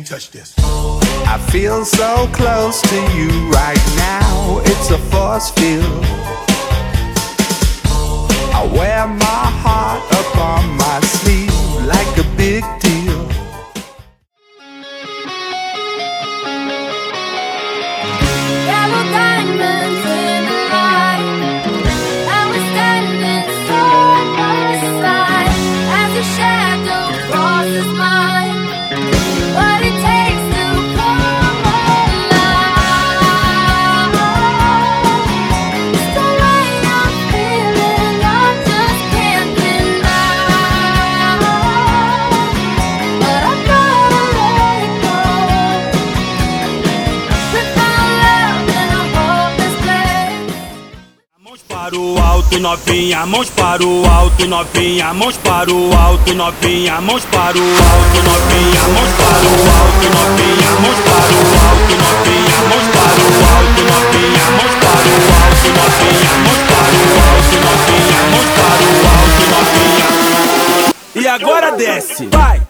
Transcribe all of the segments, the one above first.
can't touch this. I feel so close to you right now. It's a force field. I wear my heart upon my sleeve like a big novinha, mãos para o alto, novinha, mãos para o alto, novinha, mãos para o alto, novinha, mãos para o alto, novinha, mãos para o alto, novinha, mãos para o alto, novinha, mãos para o alto, novinha, mãos para o alto, novinha, mãos para o alto, novinha. E agora desce, vai!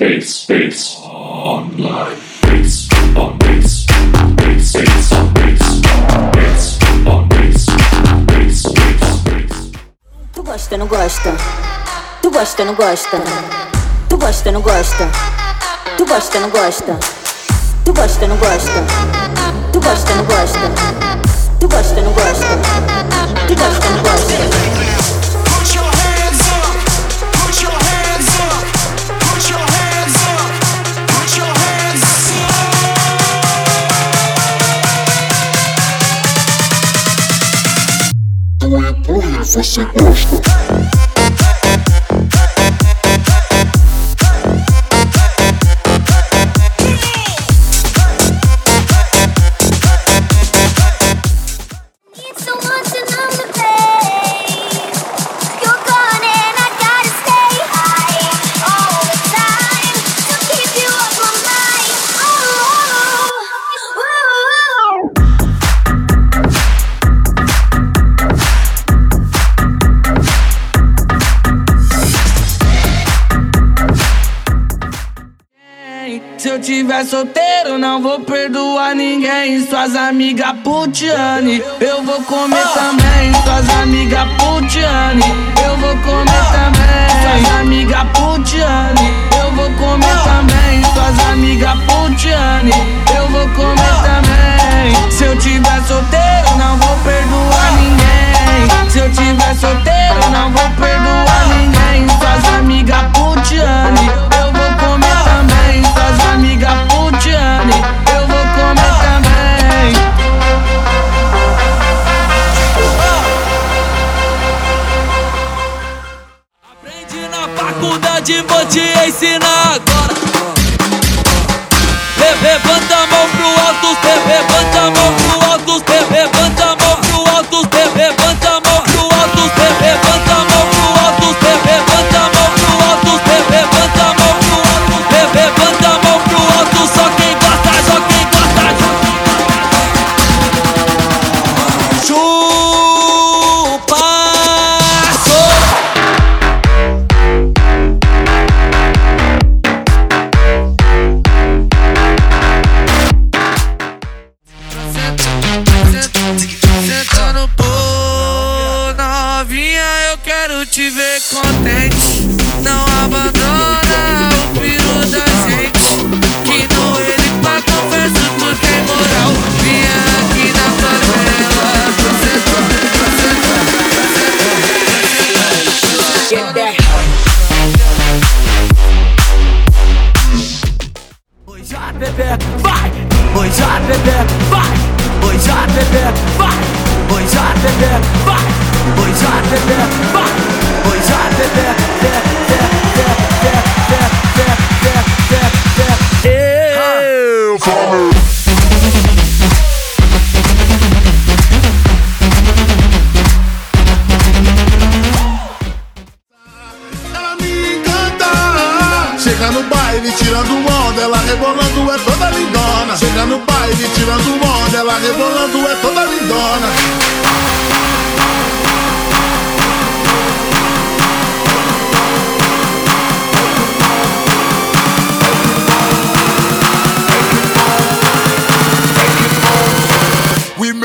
bass, bass. Online. Bass, on bass. Bass, bass, on bass. Bass, on bass. Bass, bass, bass. Tu gosta, não gosta? Tu gosta, não gosta? Tu gosta, não gosta? Tu gosta, não gosta? Tu gosta, não gosta? Tu gosta, não gosta? Perdoar ninguém. Suas amigas putiane, eu vou comer também. Suas amigas putiane, eu vou comer também. Suas amigas putiane, eu vou comer também. Suas amigas putiane, eu vou comer também. Se eu tiver solteiro, não vou perdoar ninguém. Se eu tiver solteiro, não vou perdoar ninguém. Suas amigas putiane, eu vou comer também. Suas amigas putiane,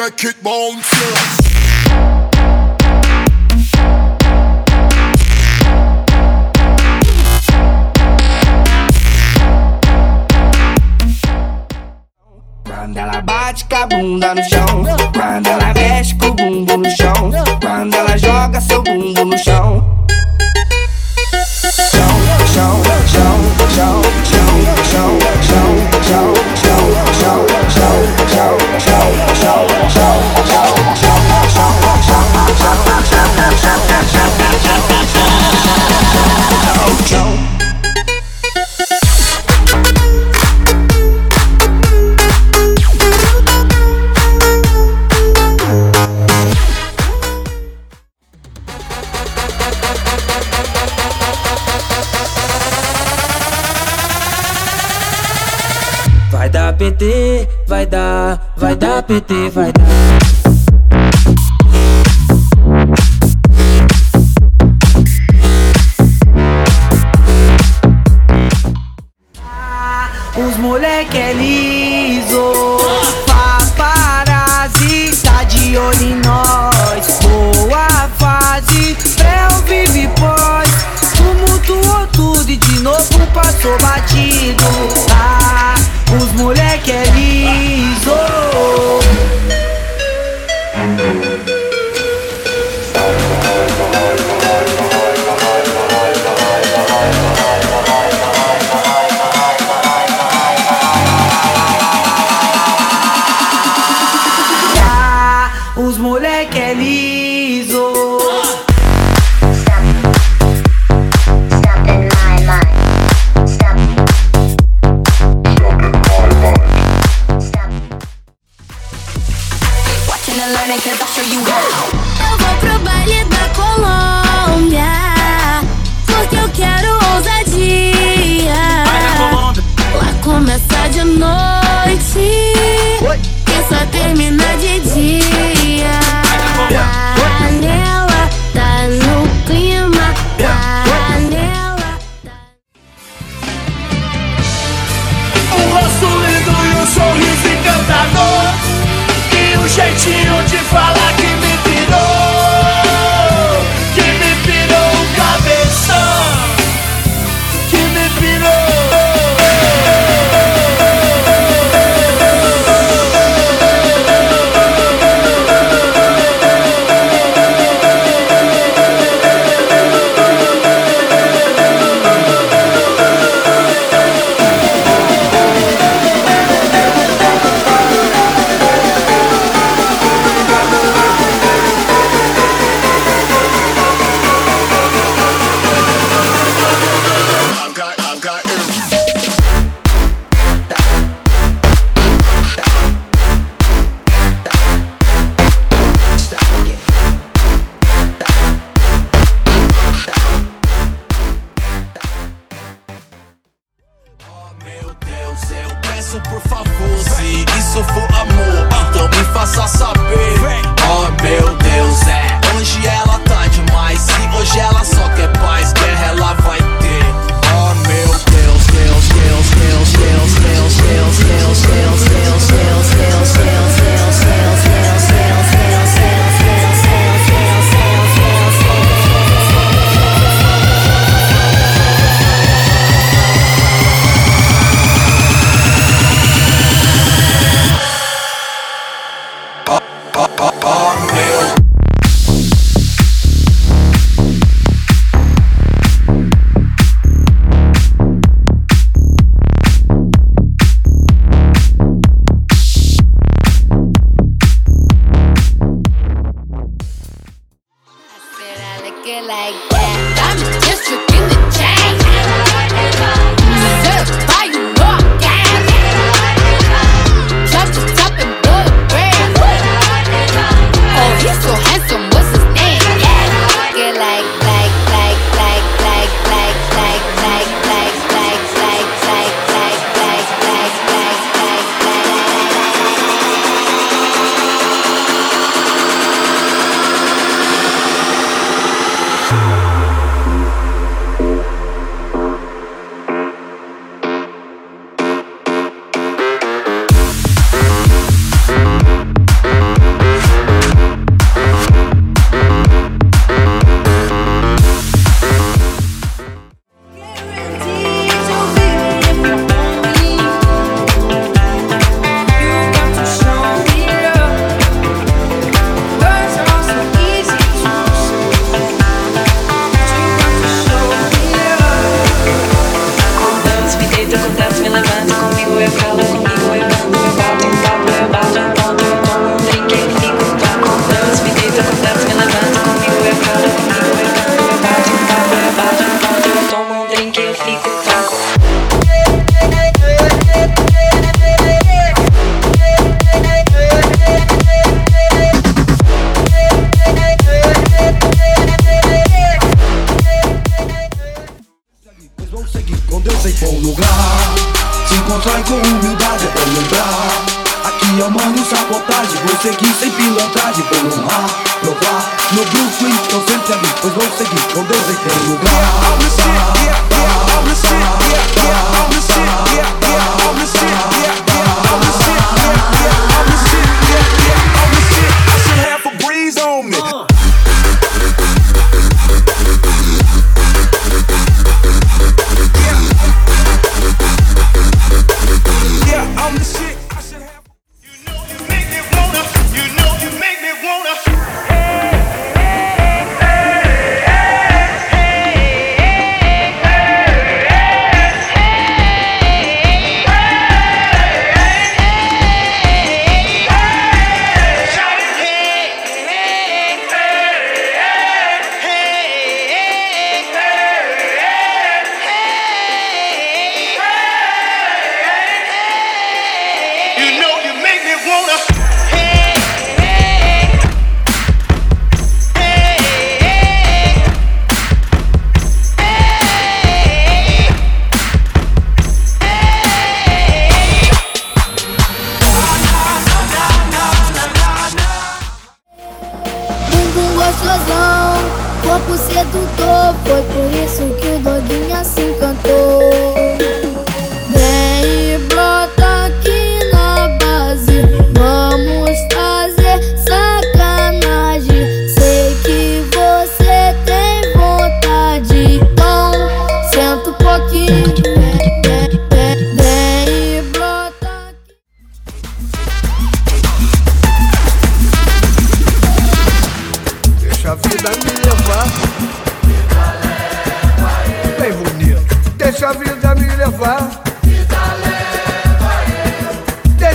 make it bounce. Yeah. Quando ela bate com a bunda no chão PT, vai dar, vai dar PT, vai dar. Os moleque é liso Paparazzi tá de olho em nós Boa fase, pré ou vive pós Tumultuou tudo e de novo passou batido Os moleque é liso. vontade Vou honrar, provar. No Blue Swing estão sempre ali Pois vou seguir com Deus em primeiro lugar.